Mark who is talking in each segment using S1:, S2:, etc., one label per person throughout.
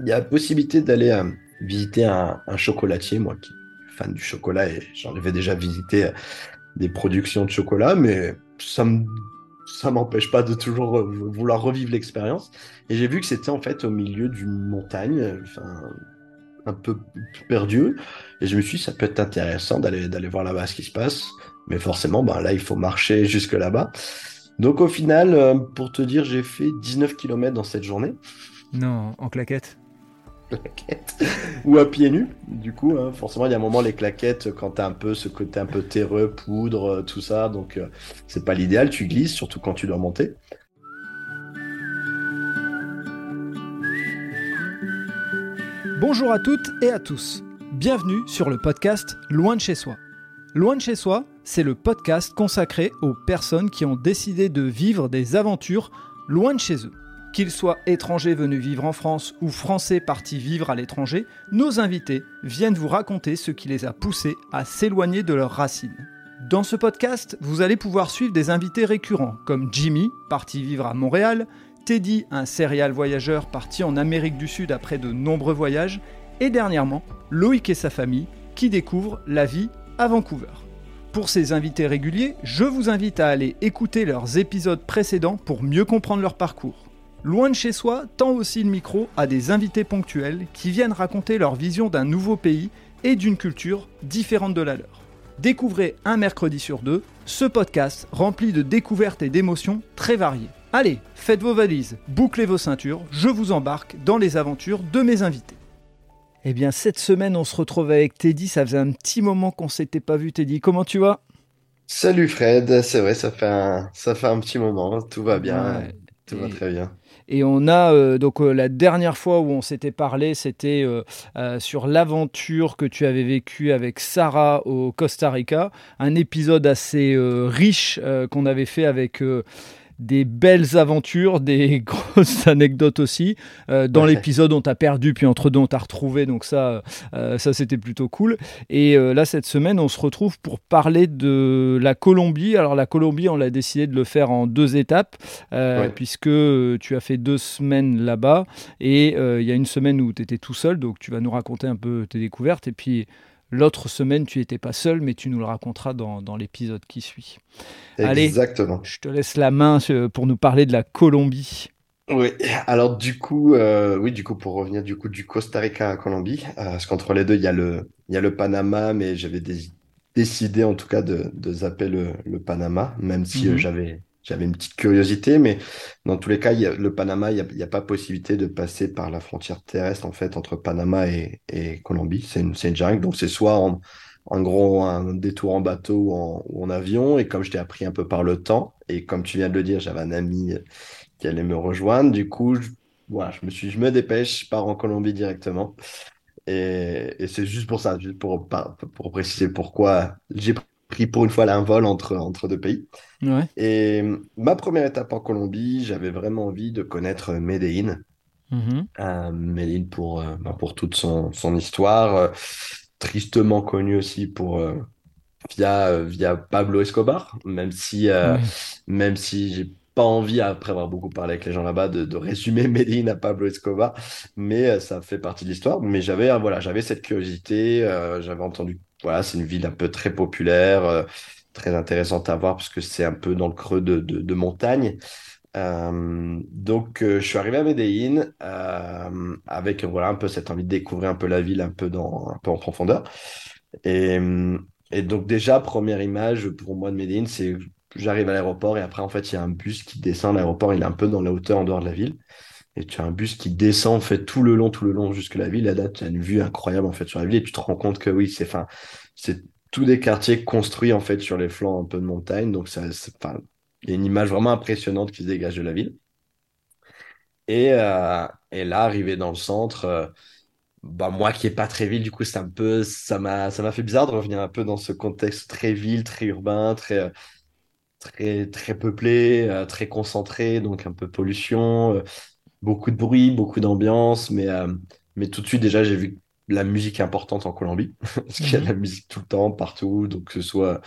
S1: il y a possibilité d'aller euh, visiter un, chocolatier, moi qui suis fan du chocolat et j'en avais déjà visité des productions de chocolat, mais ça me m'empêche pas de toujours vouloir revivre l'expérience. Et j'ai vu que c'était en fait au milieu d'une montagne, enfin, un peu perdu. Et je me suis dit, ça peut être intéressant d'aller, voir là-bas ce qui se passe. Mais forcément, ben, là, il faut marcher jusque là-bas. Donc au final, euh, pour te dire, j'ai fait 19 km dans cette journée.
S2: Non, en claquette
S1: claquettes ou à pieds nus. Du coup, hein, forcément, il y a un moment les claquettes quand t'as un peu ce côté un peu terreux, poudre, euh, tout ça, donc euh, c'est pas l'idéal. Tu glisses, surtout quand tu dois monter.
S2: Bonjour à toutes et à tous. Bienvenue sur le podcast Loin de chez soi. Loin de chez soi, c'est le podcast consacré aux personnes qui ont décidé de vivre des aventures loin de chez eux. Qu'ils soient étrangers venus vivre en France ou français partis vivre à l'étranger, nos invités viennent vous raconter ce qui les a poussés à s'éloigner de leurs racines. Dans ce podcast, vous allez pouvoir suivre des invités récurrents comme Jimmy, parti vivre à Montréal, Teddy, un serial voyageur parti en Amérique du Sud après de nombreux voyages, et dernièrement, Loïc et sa famille, qui découvrent la vie à Vancouver. Pour ces invités réguliers, je vous invite à aller écouter leurs épisodes précédents pour mieux comprendre leur parcours. Loin de chez soi tend aussi le micro à des invités ponctuels qui viennent raconter leur vision d'un nouveau pays et d'une culture différente de la leur. Découvrez un mercredi sur deux ce podcast rempli de découvertes et d'émotions très variées. Allez, faites vos valises, bouclez vos ceintures, je vous embarque dans les aventures de mes invités. Eh bien, cette semaine, on se retrouve avec Teddy. Ça faisait un petit moment qu'on s'était pas vu, Teddy. Comment tu vas?
S1: Salut Fred, c'est vrai, ça fait un, ça fait un petit moment. Tout va bien, tout va très bien.
S2: Et on a euh, donc euh, la dernière fois où on s'était parlé, c'était euh, sur l'aventure que tu avais vécue avec Sarah au Costa Rica, un épisode assez riche qu'on avait fait avec des belles aventures, des grosses anecdotes aussi. Euh, dans l'épisode, on t'a perdu, puis entre deux, on t'a retrouvé. Donc ça, euh, ça c'était plutôt cool. Et euh, là, cette semaine, on se retrouve pour parler de la Colombie. Alors la Colombie, on l'a décidé de le faire en deux étapes, puisque tu as fait deux semaines là-bas. Et il y a une semaine où tu étais tout seul, donc tu vas nous raconter un peu tes découvertes. Et puis L'autre semaine, tu n'étais pas seul, mais tu nous le raconteras dans, l'épisode qui suit.
S1: Exactement.
S2: je te laisse la main euh, pour nous parler de la Colombie.
S1: Oui, alors du coup, euh, oui, du coup, pour revenir du coup du Costa Rica à Colombie, euh, parce qu'entre les deux, il y a le, il y a le Panama, mais j'avais décidé en tout cas de, zapper le, Panama, même si mhm. j'avais j'avais une petite curiosité, mais dans tous les cas, le Panama, il n'y a, pas possibilité de passer par la frontière terrestre en fait entre Panama et, Colombie. C'est une, jungle, donc c'est soit en, gros un détour en bateau ou en, avion. Et comme je t'ai appris un peu par le temps, et comme tu viens de le dire, j'avais un ami qui allait me rejoindre, du coup, je, voilà, je me suis, je me dépêche, je pars en Colombie directement. Et, et c'est juste pour ça, juste pour, pour préciser pourquoi j'ai pris pour une fois là un vol entre, entre deux pays. Et ma première étape en Colombie, j'avais vraiment envie de connaître Medellín. Euh, Medellín pour, euh, bah, pour toute son, son histoire, euh, tristement connu aussi pour, via, via Pablo Escobar, même si, même si j'ai pas envie, après avoir beaucoup parlé avec les gens là-bas, de, de, résumer Medellín à Pablo Escobar, mais ça fait partie de l'histoire. Mais j'avais voilà, j'avais cette curiosité, j'avais entendu voilà, c'est une ville un peu très populaire, euh, très intéressante à voir parce que c'est un peu dans le creux de, de, montagne. Euh, donc, euh, je suis arrivé à Medellín avec voilà un peu cette envie de découvrir un peu la ville un peu dans un peu en profondeur. Et, donc déjà première image pour moi de Medellín, c'est j'arrive à l'aéroport et après en fait il y a un bus qui descend. L'aéroport il est un peu dans la hauteur en dehors de la ville et tu as un bus qui descend en fait tout le long, tout le long jusque la ville. Là, tu as une vue incroyable en fait sur la ville et tu te rends compte que oui, c'est enfin, c'est tous des quartiers construits en fait sur les flancs un peu de montagne. Donc ça, il y a une image vraiment impressionnante qui se dégage de la ville. Et, euh, et là, arrivé dans le centre, euh, bah moi qui est pas très ville, du coup, c'est un peu, ça m'a, ça m'a fait bizarre de revenir un peu dans ce contexte très ville, très urbain, très très très peuplé, euh, très concentré, donc un peu pollution beaucoup de bruit, beaucoup d'ambiance, mais, euh, mais tout de suite, déjà, j'ai vu la musique importante en Colombie, parce qu'il y a de la mhm. musique tout le temps, partout, donc que ce soit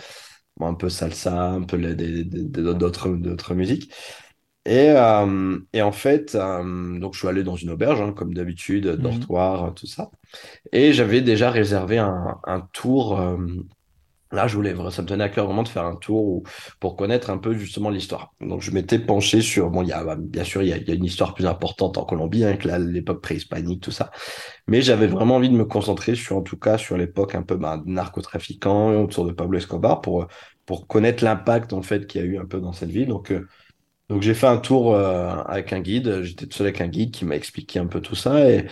S1: un peu salsa, un peu d'autres musiques. Et, euh, et en fait, euh, donc je suis allé dans une auberge, hein, comme d'habitude,
S2: Mhm.
S1: dortoir, tout ça. Et j'avais déjà réservé un, un tour. Là, je voulais, ça me tenait à cœur vraiment de faire un tour pour connaître un peu justement l'histoire. Donc, je m'étais penché sur. Bon, il y a, bien sûr, il y a, il y a une histoire plus importante en Colombie, hein, que l'époque préhispanique, tout ça. Mais j'avais vraiment envie de me concentrer sur, en tout cas, sur l'époque un peu bah, narcotrafiquant autour de Pablo Escobar pour, pour connaître l'impact en fait qu'il y a eu un peu dans cette ville. Donc, euh, donc j'ai fait un tour euh, avec un guide. J'étais tout seul avec un guide qui m'a expliqué un peu tout ça et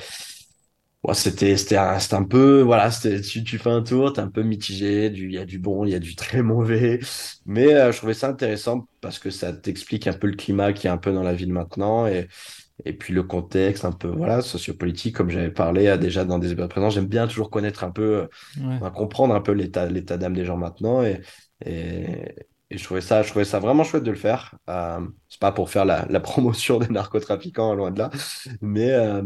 S1: ouais, c'était c'était un, un peu voilà, tu, tu fais un tour, t'es un peu mitigé, du il y a du bon, il y a du très mauvais, mais euh, je trouvais ça intéressant parce que ça t'explique un peu le climat qui est un peu dans la ville maintenant et et puis le contexte un peu voilà sociopolitique comme j'avais parlé euh, déjà dans des épisodes présents. J'aime bien toujours connaître un peu,
S2: Ouais.
S1: euh, comprendre un peu l'état l'état d'âme des gens maintenant et et et je trouvais ça, je trouvais ça vraiment chouette de le faire. Euh, c'est pas pour faire la, la promotion des narcotrafiquants, loin de là, mais, euh,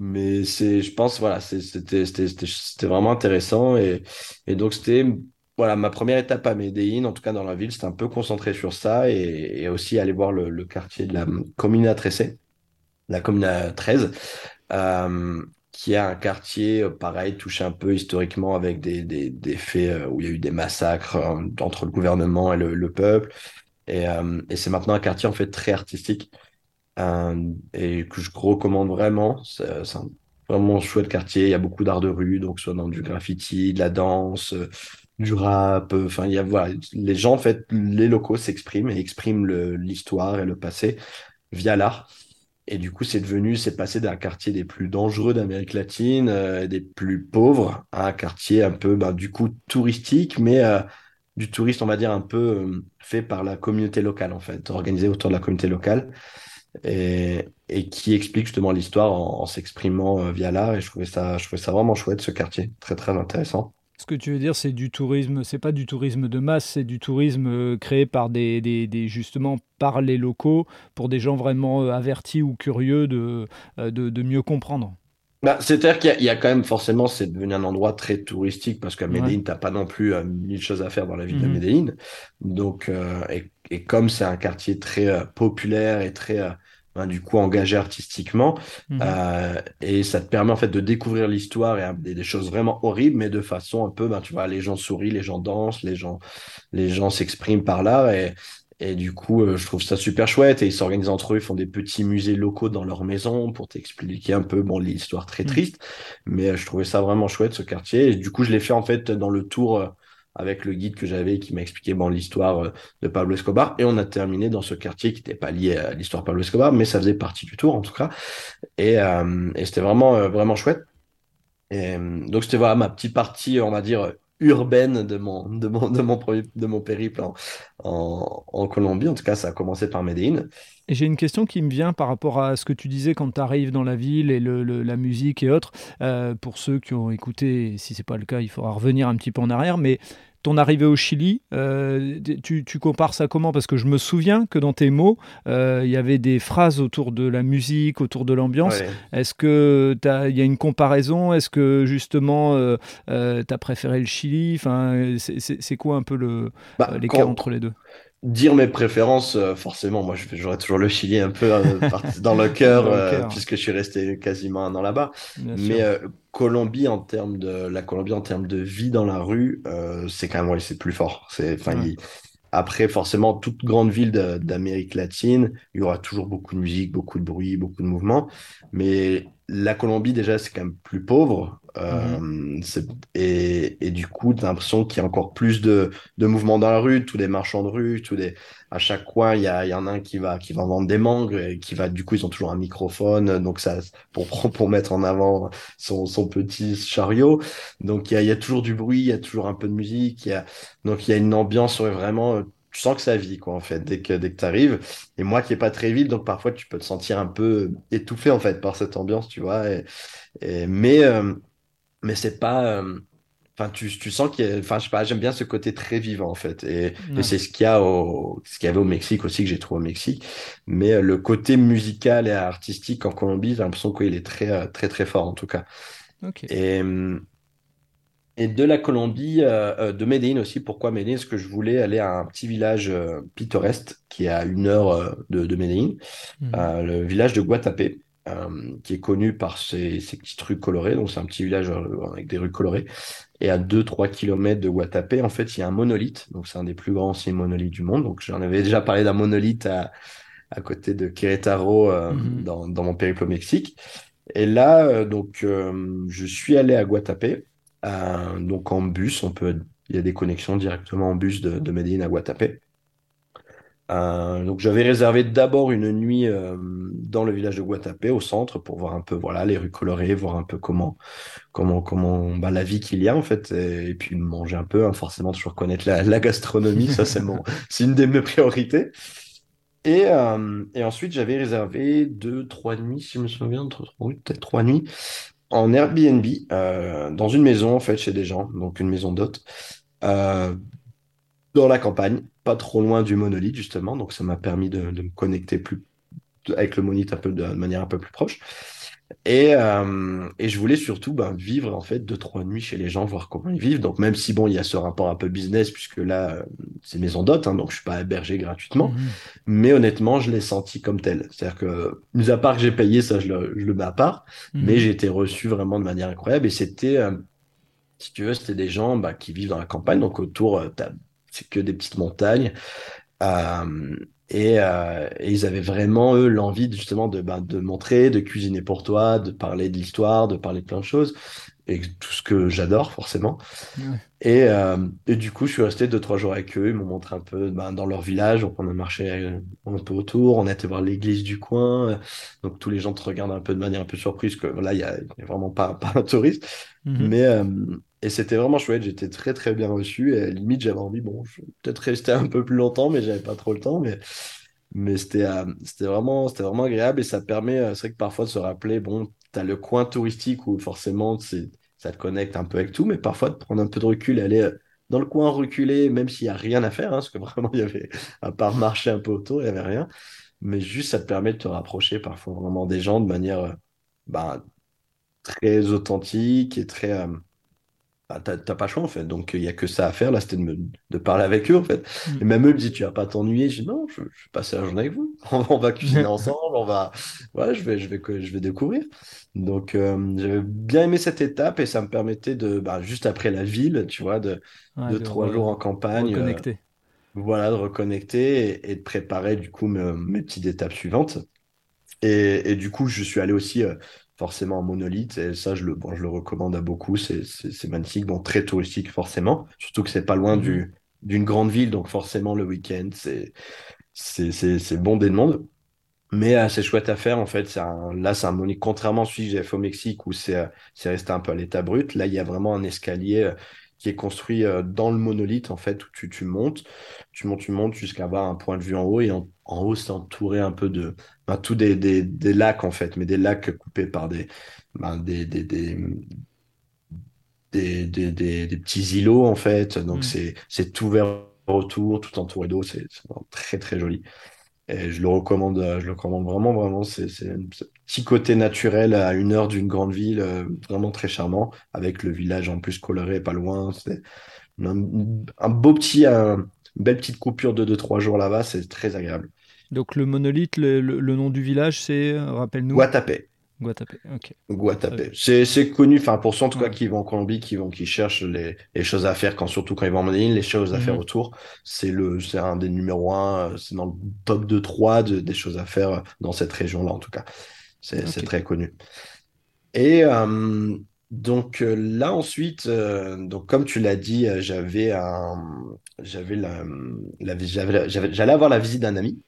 S1: mais c'est, je pense, voilà, c'était, c'était, c'était, vraiment intéressant. Et, et donc, c'était, voilà, ma première étape à Medellín, en tout cas dans la ville, c'était un peu concentré sur ça et, et aussi aller voir le, le quartier de la Comuna 13, la Comuna 13 euh, qui est un quartier, euh, pareil, touché un peu historiquement avec des, des, des faits euh, où il y a eu des massacres euh, entre le gouvernement et le, le peuple. Et, euh, et c'est maintenant un quartier en fait très artistique et que je recommande vraiment. C'est c'est un vraiment chouette quartier. Il y a beaucoup d'art de rue, donc soit dans du graffiti, de la danse, euh, du rap. euh, Enfin, il y a voilà, les gens en fait, les locaux s'expriment et expriment l'histoire et le passé via l'art. Et du coup, c'est devenu, c'est passé d'un quartier des plus dangereux d'Amérique latine, euh, des plus pauvres, à un quartier un peu, ben, du coup, touristique, mais euh, du touriste, on va dire, un peu euh, fait par la communauté locale, en fait, organisé autour de la communauté locale, et, et qui explique justement l'histoire en, en s'exprimant euh, via l'art. Et je trouvais ça, je trouvais ça vraiment chouette, ce quartier, très, très intéressant.
S2: Ce que tu veux dire, c'est du tourisme, c'est pas du tourisme de masse, c'est du tourisme euh, créé par des, des- des- justement par les locaux, pour des gens vraiment euh, avertis ou curieux de, de, de mieux comprendre.
S1: Bah, c'est-à-dire qu'il y, a il y a quand même forcément, c'est devenu un endroit très touristique parce qu'à
S2: Ouais.
S1: Medellín, t'as pas non plus euh, mille choses à faire dans la ville de
S2: Mhm.
S1: Medellín. Donc, euh, et, et comme c'est un quartier très euh, populaire et très, euh, ben, du coup, engagé artistiquement, euh, et ça te permet en fait de découvrir l'histoire et, des, choses vraiment horribles, mais de façon un peu, ben, tu vois, les gens sourient, les gens dansent, les gens les gens s'expriment par là. Et, et du coup, euh, je trouve ça super chouette. Et ils s'organisent entre eux, ils font des petits musées locaux dans leur maison pour t'expliquer un peu, bon, l'histoire très
S2: Mhm.
S1: triste, mais euh, je trouvais ça vraiment chouette ce quartier. Et du coup, je l'ai fait en fait dans le tour avec le guide que j'avais qui m'a expliqué bon, l'histoire euh, de Pablo Escobar et on a terminé dans ce quartier qui n'était pas lié à l'histoire de Pablo Escobar, mais ça faisait partie du tour en tout cas et, euh, et c'était vraiment, euh, vraiment chouette. Et, euh, donc, c'était voilà, ma petite partie, on va dire, urbaine de mon, de mon, de mon, de mon périple en, en, Colombie. En tout cas, ça a commencé par Medellín.
S2: Et j'ai une question qui me vient par rapport à ce que tu disais quand tu arrives dans la ville et le- la musique et autres. Euh, pour ceux qui ont écouté, si c'est pas le cas, il faudra revenir un petit peu en arrière. Mais ton arrivée au Chili, euh, tu, tu compares ça comment? Parce que je me souviens que dans tes mots, euh, il y avait des phrases autour de la musique, autour de l'ambiance.
S1: Ouais.
S2: Est-ce que il y a une comparaison? Est-ce que justement, euh, tu as préféré le Chili? Enfin, c'est quoi un peu le, euh,
S1: Bah,
S2: l'écart
S1: quand,
S2: entre les deux?
S1: dire mes préférences, euh, forcément, moi, j'aurais toujours le Chili un peu euh, dans le cœur,
S2: Dans le
S1: euh,
S2: cœur,
S1: puisque je suis resté quasiment un an là-bas. Mais euh, Colombie, en termes de, la Colombie, en termes de vie dans la rue, euh, c'est quand même, ouais, c'est plus fort. C'est, enfin,
S2: Ouais.
S1: il- Après, forcément, toute grande ville d'Amérique latine, il y aura toujours beaucoup de musique, beaucoup de bruit, beaucoup de mouvement. Mais la Colombie, déjà, c'est quand même plus pauvre. Euh, et, du coup, tu as l'impression qu'il y a encore plus de, de mouvements dans la rue, tous les marchands de rue, tous les, à chaque coin, il y, en a un qui va, qui va vendre des mangues, et qui va, du coup, ils ont toujours un microphone, donc ça, pour, pour mettre en avant son, petit chariot. Donc, il y a, toujours du bruit, il y a toujours un peu de musique, y a, donc il y a une ambiance vraiment, tu sens que ça vit quoi en fait dès que dès que tu arrives. Et moi qui est pas très vite, donc parfois tu peux te sentir un peu étouffé en fait par cette ambiance, tu vois. Et- mais euh, mais c'est pas, euh, enfin tu, tu sens qu'il y a, enfin je sais pas, j'aime bien ce côté très vivant en fait. Et, c'est ce qu'il y a au, ce qu'il y avait au Mexique aussi que j'ai trouvé au Mexique. Mais euh, le côté musical et artistique en Colombie, j'ai l'impression qu'il est très euh, très très fort en tout cas.
S2: Ok.
S1: Et, Et de la Colombie, euh, de Medellín aussi. Pourquoi Medellín? Parce que je voulais aller à un petit village euh, pittoresque qui est à une heure euh, de, de Medellín, euh, le village de Guatapé, euh, qui est connu par ses, ses petites rues colorées. Donc, c'est un petit village euh, avec des rues colorées. Et à deux trois kilomètres de Guatapé, en fait, il y a un monolithe. Donc, c'est un des plus grands anciens monolithes du monde. Donc, j'en avais déjà parlé d'un monolithe à, à côté de Querétaro euh,
S2: Mhm.
S1: dans, dans mon périple au Mexique. Et là, euh, donc, euh, je suis allé à Guatapé, euh, donc en bus. On peut, il y a des connexions directement en bus de, de Medellín à Guatapé. Euh, donc, j'avais réservé d'abord une nuit euh, dans le village de Guatapé, au centre, pour voir un peu, voilà, les rues colorées, voir un peu comment, comment, comment, bah, la vie qu'il y a en fait, et, puis manger un peu, hein, forcément toujours connaître la, gastronomie, ça c'est mon, c'est une de mes priorités. Et, euh, et ensuite, j'avais réservé deux, trois nuits, si je me souviens, peut-être trois nuits, en Airbnb, dans une maison, en fait, chez des gens, donc une maison d'hôtes, dans la campagne, pas trop loin du monolithe, justement. Donc, ça m'a permis de, de me connecter plus avec le monolithe un peu de, de manière un peu plus proche. Et, euh, et je voulais surtout ben, vivre en fait deux, trois nuits chez les gens, voir comment ils vivent. Donc même si bon, il y a ce rapport un peu business, puisque là, euh, c'est maison d'hôte, hein, donc je suis pas hébergé gratuitement.
S2: Mhm.
S1: Mais honnêtement, je l'ai senti comme tel. C'est-à-dire que, mis à part que j'ai payé, ça je le, je le mets à part, mais
S2: Mhm.
S1: j'ai été reçu vraiment de manière incroyable. Et c'était, euh, si tu veux, c'était des gens bah, qui vivent dans la campagne, donc autour, euh, t'as- c'est que des petites montagnes. Euh, et, euh, et ils avaient vraiment, eux, l'envie de, justement de, ben, de montrer, de cuisiner pour toi, de parler de l'histoire, de parler de plein de choses. Et tout ce que j'adore, forcément.
S2: Ouais.
S1: Et, euh, et du coup, je suis resté deux, trois jours avec eux. Ils m'ont montré un peu ben, dans leur village. Donc, on a marché un peu autour. On a été voir l'église du coin. Donc, tous les gens te regardent un peu de manière un peu surprise que là, il n'y a, vraiment pas, pas un touriste.
S2: Mhm.
S1: Mais, et c'était vraiment chouette. J'étais très, très bien reçu. Et limite, j'avais envie, bon, je vais peut-être rester un peu plus longtemps, mais j'avais pas trop le temps. Mais, mais c'était euh, c'était vraiment, c'était vraiment agréable. Et ça permet, euh, c'est vrai que parfois de se rappeler, bon, tu as le coin touristique où forcément, c'est ça te connecte un peu avec tout, mais parfois de prendre un peu de recul aller euh, dans le coin reculé, même s'il n'y a rien à faire, hein, parce que vraiment, il y avait, à part marcher un peu autour, il n'y avait rien. Mais juste, ça te permet de te rapprocher parfois vraiment des gens de manière bah, très authentique et très. Bah, t'as pas le choix en fait, donc il n'y a que ça à faire. Là, c'était de, me- de parler avec eux en fait. Et
S2: Mhm.
S1: même eux me disent, tu vas pas t'ennuyer. Je dis, non, je, je vais passer la journée avec vous. On va, on va cuisiner ensemble, on va. Ouais, je vais, je vais, je vais découvrir. Donc, euh, j'avais bien aimé cette étape et ça me permettait de, bah, juste après la ville, tu vois, de,
S2: Ouais,
S1: de
S2: de
S1: trois jours en campagne, euh, voilà, de reconnecter et, et de préparer du coup me- mes petites étapes suivantes. Et, et du coup, je suis allé aussi euh, forcément en monolithe, et ça, je le, bon, je le recommande à beaucoup. C'est magnifique, bon, très touristique forcément, surtout que c'est pas loin
S2: Mhm.
S1: du, d'une grande ville, donc forcément le week-end, c'est c'est c'est- c'est bondé de monde. Mais euh, c'est chouette à faire en fait. C'est un- là, c'est un monolithe, contrairement à celui que j'avais fait au Mexique où c'est euh, c'est resté un peu à l'état brut. Là, il y a vraiment un escalier euh, qui est construit euh, dans le monolithe en fait, où tu, tu montes, tu montes, tu montes jusqu'à avoir un point de vue en haut. Et en, en haut, c'est entouré un peu de. ben, tout des, des, des lacs en fait, mais des lacs coupés par des, ben, des, des, des, petits îlots en fait. Donc,
S2: Mhm.
S1: c'est tout vert autour, tout entouré d'eau. C'est très, très joli. Et je le recommande, euh, je le recommande vraiment, vraiment. C'est un petit côté naturel à une heure d'une grande ville, euh, vraiment très charmant, avec le village en plus coloré pas loin. C'est un, un beau petit, une belle petite coupure de deux trois jours là-bas, c'est très agréable.
S2: Donc le monolithe, le, le- le nom du village, c'est, euh, rappelle-nous,
S1: Guatapé.
S2: Guatapé. Ok.
S1: Guatapé. C'est c'est connu, enfin pour ceux en tout cas
S2: Ouais.
S1: qui vont en Colombie, qui vont, qui cherchent les, les choses à faire, quand, surtout quand ils vont en Medellín, les choses à faire
S2: Mhm.
S1: autour, c'est le, c'est un des numéros un, euh, c'est dans le top 2-3 de, des choses à faire euh, dans cette région-là en tout cas. C'est très connu. Et euh, donc euh, là ensuite, euh, donc comme tu l'as dit, euh, j'avais un, j'avais la, j'allais avoir la visite d'un ami.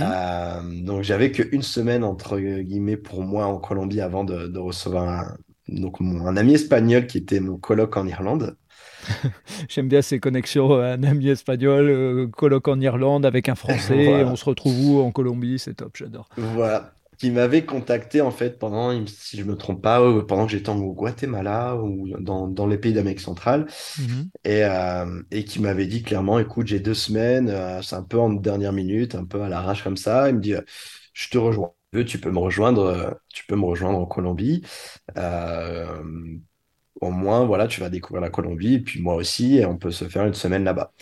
S1: Euh, donc j'avais qu'une semaine entre guillemets pour moi en Colombie avant de, de recevoir un, donc mon, un ami espagnol qui était mon coloc en Irlande.
S2: J'aime bien ces connexions, un ami espagnol, colloque en Irlande avec un Français, on se retrouve où en Colombie, c'est top, j'adore.
S1: Voilà. Qui m'avait contacté en fait pendant, si je me trompe pas, pendant que j'étais au Guatemala ou dans, dans les pays d'Amérique centrale.
S2: Mhm.
S1: Et, euh, et qui m'avait dit clairement, écoute, j'ai deux semaines, euh, c'est un peu en dernière minute, un peu à l'arrache comme ça. Il me dit, euh, je te rejoins. Tu peux me rejoindre, tu peux me rejoindre en Colombie. Au moins, voilà, tu vas découvrir la Colombie, et puis moi aussi, et on peut se faire une semaine là-bas.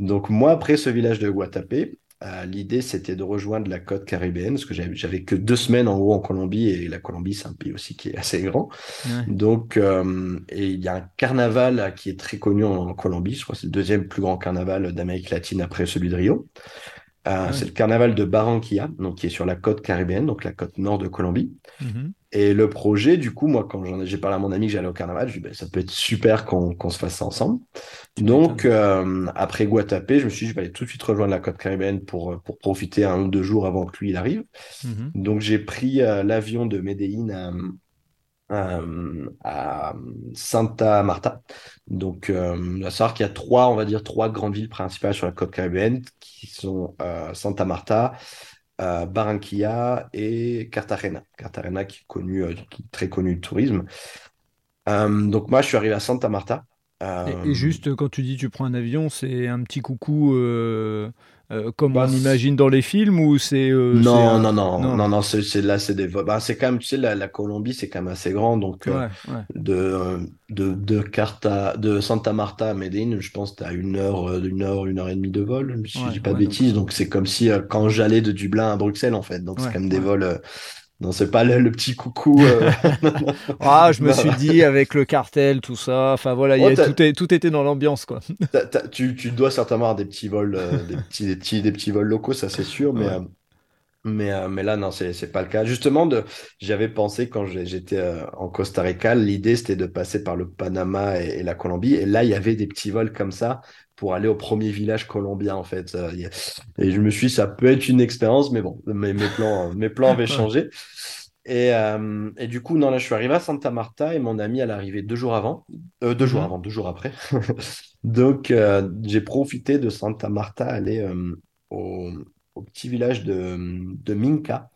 S1: Donc moi, après ce village de Guatapé, euh, l'idée, c'était de rejoindre la côte caribéenne, parce que j'avais que deux semaines en haut en Colombie, et la Colombie, c'est un pays aussi qui est assez grand. Donc, euh, et il y a un carnaval qui est très connu en, Colombie, je crois que c'est le deuxième plus grand carnaval d'Amérique latine après celui de Rio. Euh, c'est le carnaval de Barranquilla, donc qui est sur la côte caribéenne, donc la côte nord de Colombie. Mhm. Et le projet, du coup, moi, quand j'ai parlé à mon ami que j'allais au carnaval, je lui ai dit, ben, ça peut être super qu'on se fasse ça ensemble. Donc, euh, après Guatapé, je me suis dit, je vais aller tout de suite rejoindre la côte caribéenne pour, pour profiter un ou deux jours avant que lui, il arrive. Mhm. Donc, j'ai pris euh, l'avion de Medellín à, à, Santa Marta. Donc, euh, à savoir qu'il y a trois, on va dire, trois grandes villes principales sur la côte caribéenne qui sont Santa Marta, Barranquilla et Cartagena. Cartagena qui est, connu, euh, très connu de tourisme. Euh, donc moi, je suis arrivé à Santa Marta.
S2: Et, euh, juste quand tu dis tu prends un avion, c'est un petit coucou euh, comme bah, on imagine dans les films ou c'est
S1: euh, non, non, non, non. Non c'est là c'est des bah, c'est quand même tu sais la, Colombie c'est quand même assez grand donc euh, de de de Carta de Santa Marta à Medellín je pense tu as une heure une heure une heure et demie de vol si je dis pas de bêtises. Donc c'est comme si quand j'allais de Dublin à Bruxelles en fait. Donc c'est quand même des vols non, c'est pas le, petit coucou.
S2: ah, je me suis dit avec le cartel, tout ça. Enfin voilà, oh, tout, est, tout était dans l'ambiance quoi.
S1: tu, tu, dois certainement avoir des petits vols, des, petits, des, petits, des petits vols locaux, ça c'est sûr, mais mais, euh, mais là, non, c'est n'est pas le cas. Justement, j'avais pensé quand j'étais euh, en Costa Rica, l'idée c'était de passer par le Panama et, la Colombie. Et là, il y avait des petits vols comme ça pour aller au premier village colombien, en fait. Euh, et je me suis dit, ça peut être une expérience, mais bon, mes, mes plans, mes plans avaient changé. Et, et, du coup, non, là, je suis arrivé à Santa Marta et mon ami, elle est arrivée deux jours avant, deux jours mhm. avant, deux jours après. Donc, j'ai profité de Santa Marta aller au, au petit village de, de Minka.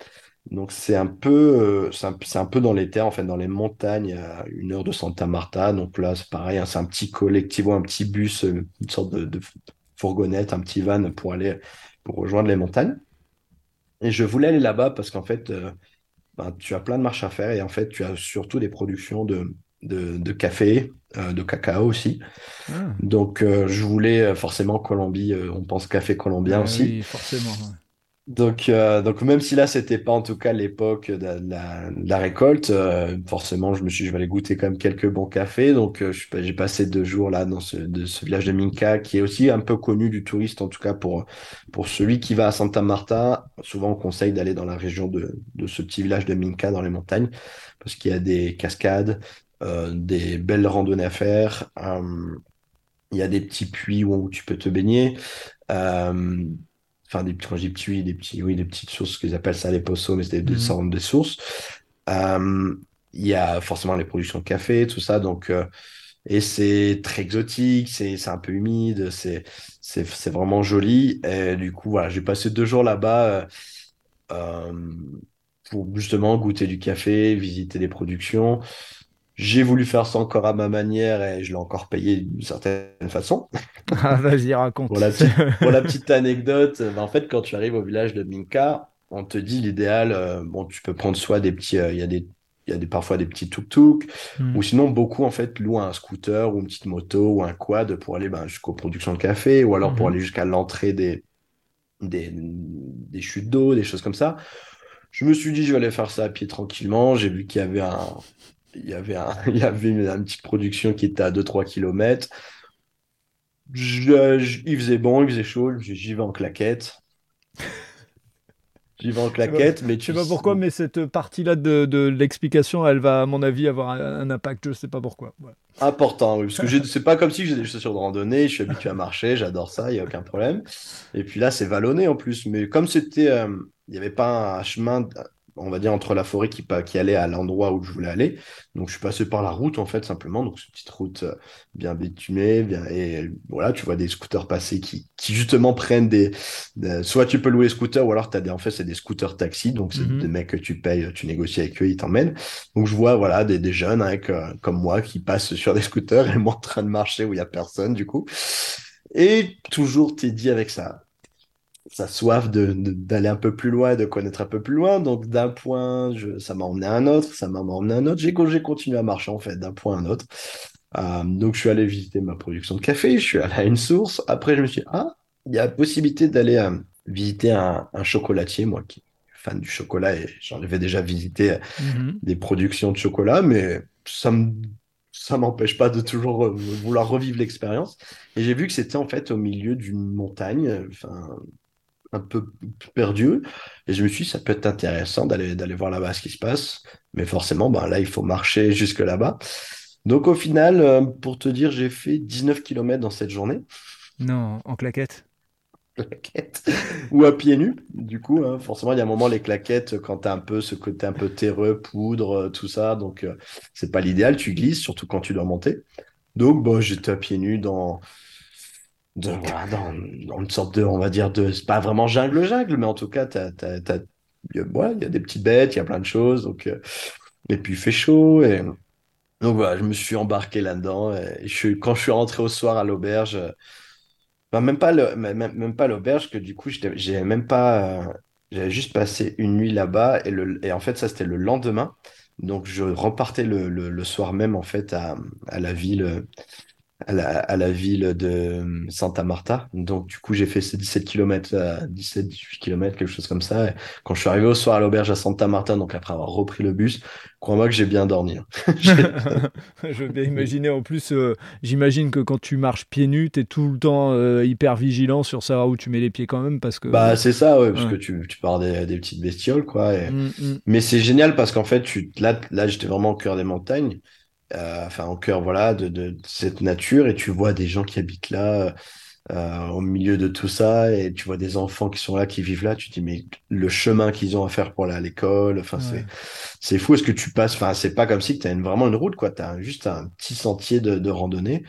S1: Donc c'est un peu, euh, c'est un, peu dans les terres, en fait, dans les montagnes, à une heure de Santa Marta. Donc là, c'est pareil, hein, c'est un petit collectivo, un petit bus, euh, une sorte de, fourgonnette, un petit van pour aller, pour rejoindre les montagnes. Et je voulais aller là-bas parce qu'en fait, euh, ben, tu as plein de marches à faire et en fait, tu as surtout des productions de, de, café, euh, de cacao aussi. Ah. Donc, euh, je voulais forcément Colombie, on pense café colombien aussi.
S2: Oui, forcément.
S1: Donc, donc, même si là, c'était pas en tout cas l'époque de, la, récolte, forcément, je me suis dit, je vais aller goûter quand même quelques bons cafés. Donc, j'ai passé deux jours là dans ce, de ce village de Minca, qui est aussi un peu connu du touriste, en tout cas pour, pour celui qui va à Santa Marta. Souvent, on conseille d'aller dans la région de, de ce petit village de Minca, dans les montagnes, parce qu'il y a des cascades, euh, des belles randonnées à faire. Euh, il y a des petits puits où, tu peux te baigner. Euh, enfin, des, quand je dis des petits, oui, des petites sources qu'ils appellent ça les poços, mais c'est des, mhm. des sources. il y a forcément les productions de café, tout ça. Donc, et c'est très exotique, c'est un peu humide, c'est c'est vraiment joli. Et du coup, voilà, j'ai passé deux jours là-bas pour justement goûter du café, visiter des productions. J'ai voulu faire ça encore à ma manière et je l'ai encore payé d'une certaine façon.
S2: Ah, vas-y, raconte.
S1: pour, la petite, anecdote, ben, en fait, quand tu arrives au village de Minka, on te dit l'idéal, euh, bon, tu peux prendre soit des petits, euh, il y a des il y a des, parfois des petits tuk-tuk, hmm. ou sinon beaucoup en fait louent un scooter ou une petite moto ou un quad pour aller ben, jusqu'aux productions de café, ou alors pour hmm. aller jusqu'à l'entrée des, des, des chutes d'eau, des choses comme ça. Je me suis dit, je vais aller faire ça à pied tranquillement. J'ai vu qu'il y avait un, il y avait, un, il y avait une, petite production qui était à 2-3 km. Je, il faisait bon, il faisait chaud, j'y vais en claquette. J'y vais en claquette, mais
S2: tu sais pas pourquoi, mais cette partie-là de, de l'explication, elle va, à mon avis, avoir un, impact. Je sais pas pourquoi.
S1: Important, oui, parce que c'est pas comme si j'ai des chaussures de randonnée. Je suis habitué à marcher, j'adore ça, il y a aucun problème. Et puis là, c'est vallonné en plus, mais comme c'était, euh, il n'y avait pas un chemin on va dire, entre la forêt qui, qui allait à l'endroit où je voulais aller. Donc, je suis passé par la route, en fait, simplement. Donc, cette petite route euh, bien bitumée. Bien... Et voilà, tu vois des scooters passer qui, qui justement prennent des, Soit tu peux louer des scooters, ou alors, as des... en fait, c'est des scooters taxi. Donc, c'est mhm. des mecs que tu payes, tu négocies avec eux, ils t'emmènent. Donc, je vois, voilà, des, des jeunes avec, euh, comme moi qui passent sur des scooters et moi en train de marcher où il n'y a personne, du coup. Et toujours, t'es dit avec ça sa soif d'aller un peu plus loin, de connaître un peu plus loin. Donc d'un point, ça m'a emmené à un autre, ça m'a emmené à un autre. J'ai continué à marcher en fait d'un point à un autre. Euh, donc, je suis allé visiter ma production de café, je suis allé à une source. Après, je me suis dit, ah, il y a possibilité d'aller euh, visiter un, un chocolatier, moi qui suis fan du chocolat et j'en avais déjà visité euh,
S2: Mhm.
S1: des productions de chocolat, mais ça me, ça m'empêche pas de toujours vouloir revivre l'expérience. Et j'ai vu que c'était en fait au milieu d'une montagne, enfin, un peu perdu. Et je me suis dit, ça peut être intéressant d'aller d'aller voir là-bas ce qui se passe. Mais forcément, ben là, il faut marcher jusque là-bas. Donc au final, euh, pour te dire, j'ai fait 19 kilomètres dans cette journée,
S2: Non, en claquette.
S1: claquettes, ou à pieds nus. Du coup, hein, forcément, il y a un moment, les claquettes, quand tu as un peu ce côté un peu terreux, poudre, euh, tout ça, donc euh, c'est pas l'idéal, tu glisses, surtout quand tu dois monter. Donc, bon, j'étais à pieds nus dans, de, voilà, dans, dans une sorte de, on va dire, de, c'est pas vraiment jungle-jungle, mais en tout cas, t'as, t'as, t'as- il y a, ouais, il y a des petites bêtes, il y a plein de choses, donc, euh, et puis il fait chaud, et donc voilà, je me suis embarqué là-dedans, et je suis, quand je suis rentré au soir à l'auberge, euh, enfin, même pas le, même, même pas l'auberge, que du coup, j'ai même pas, euh, j'avais juste passé une nuit là-bas, et, le, et en fait, ça, c'était le lendemain, donc je repartais le, le, le soir même, en fait, à, à la ville à la, à la ville de euh, Santa Marta. Donc, du coup, j'ai fait ces 17 km, 17-18 km, quelque chose comme ça. Et quand je suis arrivé au soir à l'auberge à Santa Marta, donc après avoir repris le bus, crois-moi que j'ai bien dormi. hein.
S2: Je vais bien imaginer. En plus, euh, j'imagine que quand tu marches pieds nus, tu es tout le temps euh, hyper vigilant sur savoir où tu mets les pieds quand même parce que.
S1: Bah, c'est ça, ouais, parce
S2: Ouais.
S1: que tu, tu pars des, des petites bestioles, quoi. et-
S2: Mm, mm.
S1: Mais c'est génial parce qu'en fait, tu, là, là j'étais vraiment au cœur des montagnes. Euh, enfin, au cœur, voilà, de, cette nature, et tu vois des gens qui habitent là, euh, au milieu de tout ça, et tu vois des enfants qui sont là, qui vivent là, tu te dis, mais le chemin qu'ils ont à faire pour aller à l'école, enfin,
S2: Ouais.
S1: c'est, c'est fou, est-ce que tu passes, enfin, c'est pas comme si tu as vraiment une route, quoi, tu as juste un petit sentier de, de randonnée,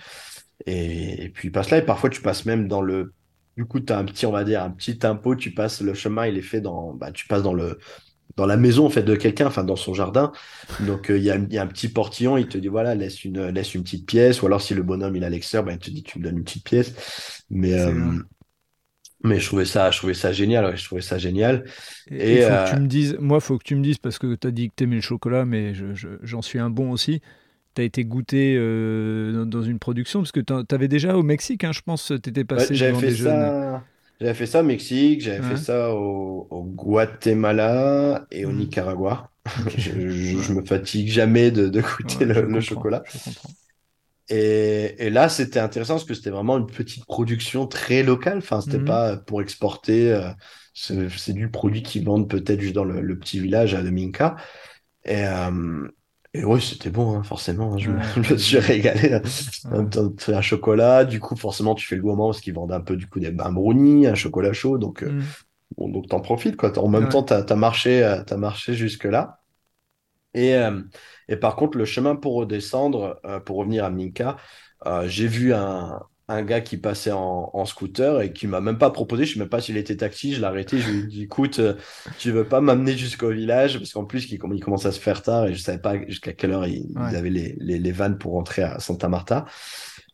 S1: et, et puis, passe là, et parfois, tu passes même dans le, du coup, tu as un petit, on va dire, un petit tempo, tu passes, le chemin, il est fait dans, bah, tu passes dans le, dans la maison, en fait, de quelqu'un, enfin, dans son jardin, donc, euh, il y a, il y a un petit portillon, il te dit, voilà, laisse une, laisse une petite pièce, ou alors si le bonhomme, il a l'extérieur, ben, il te dit, tu me donnes une petite pièce. Mais, euh, mais je trouvais ça, je trouvais ça génial, ouais, je trouvais ça génial.
S2: Et faut que
S1: euh,
S2: tu me dises, moi, faut que tu me dises, parce que tu as dit que tu aimais le chocolat, mais je- je- j'en suis un bon aussi. Tu as été goûté dans, dans une production, parce que tu avais déjà au Mexique, hein, je pense, tu étais
S1: ouais,
S2: passé
S1: j'avais
S2: devant
S1: fait
S2: des jeunes.
S1: J'avais fait ça au Mexique, j'avais fait ça au, au Guatemala et au
S2: mhm,
S1: Nicaragua. Je, je, je me fatigue jamais de, de goûter
S2: ouais,
S1: le, le chocolat. Et, et là, c'était intéressant parce que c'était vraiment une petite production très locale. Enfin, c'était
S2: Mhm.
S1: pas pour exporter. euh, c'est du produit qu'ils vendent peut-être juste dans le, le petit village à Minka. Et, euh, et oui, c'était bon, hein, forcément. hein, je me,
S2: Ouais,
S1: je me suis régalé. hein. En
S2: Ouais.
S1: même temps, tu fais un chocolat. Du coup, forcément, tu fais le gourmand parce qu'ils vendent un peu du coup des un brownie, un chocolat chaud. Donc, euh, bon, donc t'en profites, quoi. En même
S2: Ouais.
S1: temps, t'as, t'as marché, euh, t'as marché jusque-là. Et, euh, et par contre, le chemin pour redescendre, euh, pour revenir à Minka, j'ai vu un, un gars qui passait en, en scooter et qui m'a même pas proposé, je sais même pas s'il était taxi, je l'ai arrêté, je lui ai dit, écoute, euh, tu veux pas m'amener jusqu'au village? Parce qu'en plus, il, comm- il commence à se faire tard et je savais pas jusqu'à quelle heure ils, ils
S2: Ouais.
S1: avaient les, les, les vannes pour rentrer à Santa Marta.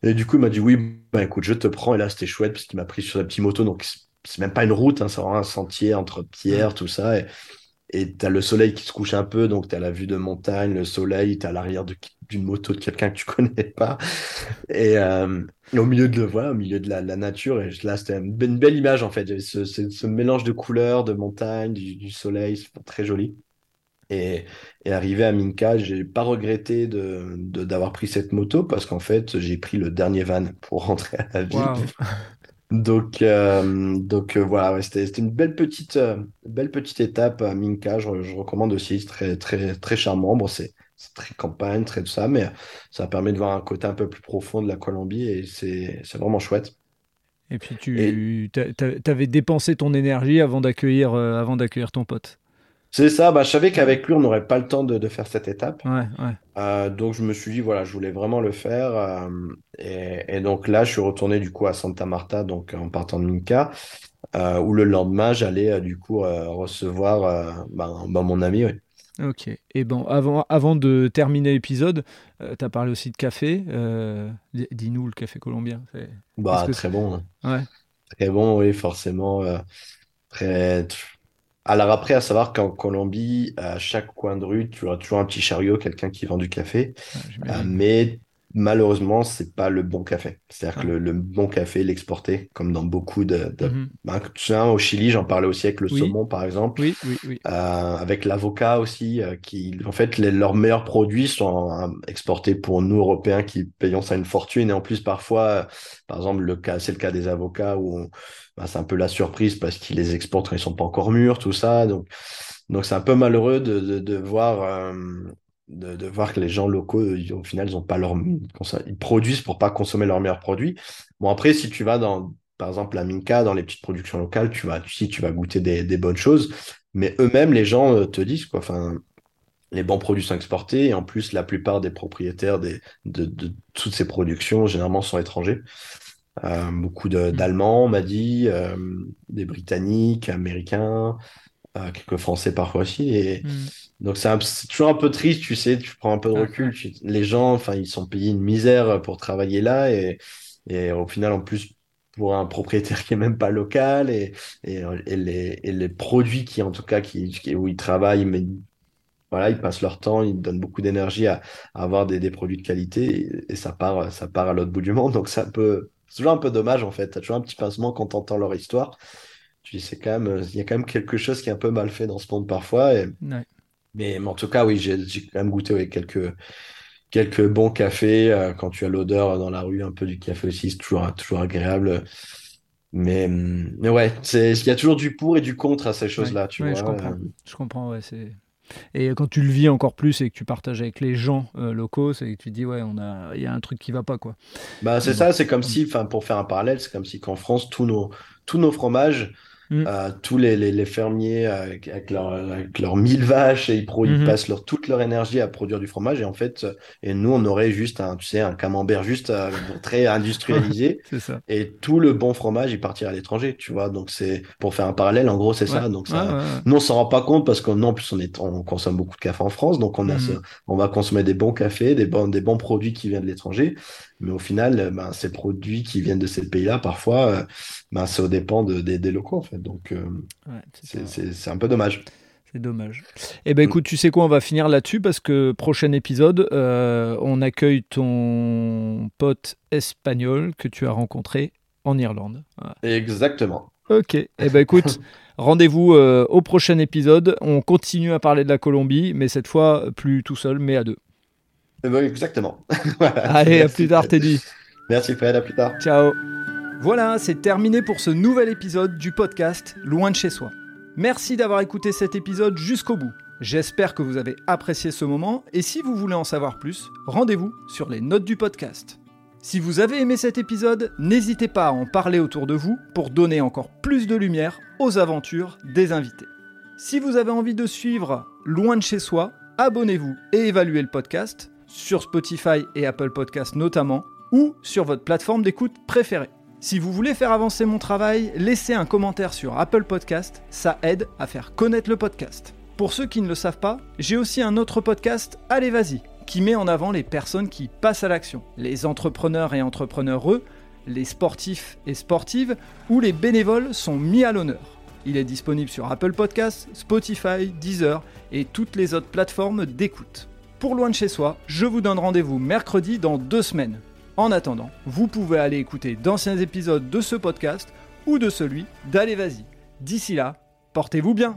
S1: Et du coup, il m'a dit, oui, bah écoute, je te prends. Et là, c'était chouette parce qu'il m'a pris sur sa petite moto, donc c'est même pas une route, hein, c'est vraiment un sentier entre pierres, tout ça. Et, et t'as le soleil qui se couche un peu, donc t'as la vue de montagne, le soleil, t'as l'arrière de- d'une moto de quelqu'un que tu connais pas. Et euh, au milieu de, voilà, au milieu de la, la nature, et là, c'était une, be- une belle image en fait. Ce, ce, ce mélange de couleurs, de montagne, du, du soleil, c'est très joli. Et, et arrivé à Minka, j'ai pas regretté de, de- d'avoir pris cette moto parce qu'en fait, j'ai pris le dernier van pour rentrer à la ville. Donc, euh, donc euh, voilà, ouais, c'était, une belle petite, euh, belle petite étape à Minka. Je, je recommande aussi, c'est très, très, très charmant. Bon, c'est, très campagne, très tout ça, mais ça permet de voir un côté un peu plus profond de la Colombie et c'est, vraiment chouette.
S2: Et puis
S1: Et
S2: tu avais dépensé ton énergie avant d'accueillir avant d'accueillir ton pote.
S1: C'est ça, bah, je savais qu'avec lui, on n'aurait pas le temps de, de faire cette étape.
S2: ouais, ouais.
S1: Euh, donc, je me suis dit, voilà, je voulais vraiment le faire. euh, et, et donc là, je suis retourné du coup à Santa Marta, donc en partant de Minka, euh, où le lendemain, j'allais euh, du coup recevoir ben, ben, mon ami. oui.
S2: Ok. Et bon, avant, avant de terminer l'épisode, tu as parlé aussi de café. di- Dis-nous le café colombien.
S1: Bah, très bon. hein.
S2: Ouais.
S1: Très bon, oui, forcément. très... Alors après, à savoir qu'en Colombie, à chaque coin de rue, tu auras toujours un petit chariot, quelqu'un qui vend du café. Euh, mais malheureusement, c'est pas le bon café. C'est-à-dire que le, le bon café, l'exporter, comme dans beaucoup de. de...
S2: Mhm.
S1: Ben, tu sais, au Chili, j'en parlais aussi avec le
S2: Oui.
S1: saumon, par exemple.
S2: Oui, oui, oui.
S1: Euh, avec l'avocat aussi, euh, qui, en fait, les- leurs meilleurs produits sont euh, exportés pour nous, Européens, qui payons ça une fortune. Et en plus, parfois, euh, par exemple, le cas, c'est le cas des avocats où on- ben, c'est un peu la surprise parce qu'ils les exportent quand ils sont pas encore mûrs, tout ça. Donc, donc c'est un peu malheureux de, de, de voir, euh, de, de voir que les gens locaux, ils- au final, ils ont pas leur, ils produisent pour pas consommer leurs meilleurs produits. Bon, après, si tu vas dans, par exemple, la Minka, dans les petites productions locales, tu vas, si tu vas goûter des, des bonnes choses. Mais eux-mêmes, les gens euh, te disent, quoi, enfin, les bons produits sont exportés et en plus, la plupart des propriétaires des, de, de toutes ces productions, généralement, sont étrangers. Euh, beaucoup de- d'Allemands, on m'a dit, euh, des Britanniques, Américains, euh, quelques Français parfois aussi. Et
S2: Mm.
S1: Donc, c'est toujours un peu triste, tu sais, tu prends un peu de
S2: Ouais,
S1: recul. tu- les gens, enfin, ils sont payés une misère pour travailler là et, et au final, en plus, pour un propriétaire qui est même pas local et, et, et les, et les produits qui, en tout cas, qui, qui- où ils travaillent, mais voilà, ils passent leur temps, ils donnent beaucoup d'énergie à, à avoir des, des produits de qualité et, ça part, ça part à l'autre bout du monde. Donc, c'est un peu, c'est toujours un peu dommage, en fait. T'as toujours un petit pincement quand t'entends leur histoire. Tu dis, c'est quand même, il y a quand même quelque chose qui est un peu mal fait dans ce monde parfois. Et,
S2: Ouais.
S1: Mais, mais en tout cas, oui, j'ai quand même goûté ouais, quelques, quelques bons cafés. euh, quand tu as l'odeur dans la rue, un peu du café aussi, c'est toujours, toujours agréable. Mais, hum, mais ouais, il y a toujours du pour et du contre à ces choses-là, tu
S2: Ouais,
S1: vois.
S2: je comprends.
S1: Euh,
S2: Je comprends, ouais, c'est. Et quand tu le vis encore plus et que tu partages avec les gens euh, locaux, c'est que tu te dis ouais, on a, il y a un truc qui va pas quoi.
S1: Bah, c'est
S2: bon.
S1: ça, c'est comme si, enfin, pour faire un parallèle, c'est comme si qu'en France, tous nos, tous nos fromages,
S2: Mm.
S1: euh, tous les, les, les fermiers euh, avec, avec leurs avec leurs 1000 vaches, et ils, pro- ils
S2: Mhm.
S1: passent leur, toute leur énergie à produire du fromage, et en fait, euh, et nous, on aurait juste un, tu sais, un camembert juste euh, très industrialisé,
S2: ça.
S1: et tout le bon fromage, il partirait à l'étranger, tu vois. Donc, c'est, pour faire un parallèle, en gros, c'est ça. Donc, ça,
S2: ouais, ouais.
S1: nous, on s'en rend pas compte parce que nous, en plus, on est, on consomme beaucoup de café en France, donc on a ce- on va consommer des bons cafés, des bons, des bons produits qui viennent de l'étranger. Mais au final, euh, ben, ces produits qui viennent de ces pays-là, parfois, euh, ben, c'est au dépend de- des, des locaux, en fait. Donc, euh,
S2: Ouais, c'est ça.
S1: un peu dommage.
S2: C'est dommage. Eh ben écoute, tu sais quoi, on va finir là-dessus parce que prochain épisode, euh, on accueille ton pote espagnol que tu as rencontré en Irlande. Voilà.
S1: Exactement.
S2: Ok. Eh ben écoute, rendez-vous euh, au prochain épisode. On continue à parler de la Colombie, mais cette fois plus tout seul, mais à deux.
S1: Eh ben, exactement. Voilà.
S2: Allez, à plus tard. Teddy.
S1: Merci, Fred. À plus tard.
S2: Ciao. Voilà, c'est terminé pour ce nouvel épisode du podcast Loin de chez soi. Merci d'avoir écouté cet épisode jusqu'au bout. J'espère que vous avez apprécié ce moment et si vous voulez en savoir plus, rendez-vous sur les notes du podcast. Si vous avez aimé cet épisode, n'hésitez pas à en parler autour de vous pour donner encore plus de lumière aux aventures des invités. Si vous avez envie de suivre Loin de chez soi, abonnez-vous et évaluez le podcast sur Spotify et Apple Podcasts notamment ou sur votre plateforme d'écoute préférée. Si vous voulez faire avancer mon travail, laissez un commentaire sur Apple Podcast, ça aide à faire connaître le podcast. Pour ceux qui ne le savent pas, j'ai aussi un autre podcast, Allez Vas-y, qui met en avant les personnes qui passent à l'action, les entrepreneurs et entrepreneureux, les sportifs et sportives, ou les bénévoles sont mis à l'honneur. Il est disponible sur Apple Podcasts, Spotify, Deezer et toutes les autres plateformes d'écoute. Pour Loin de chez soi, je vous donne rendez-vous mercredi dans deux semaines. En attendant, vous pouvez aller écouter d'anciens épisodes de ce podcast ou de celui d'Allez Vas-y. D'ici là, portez-vous bien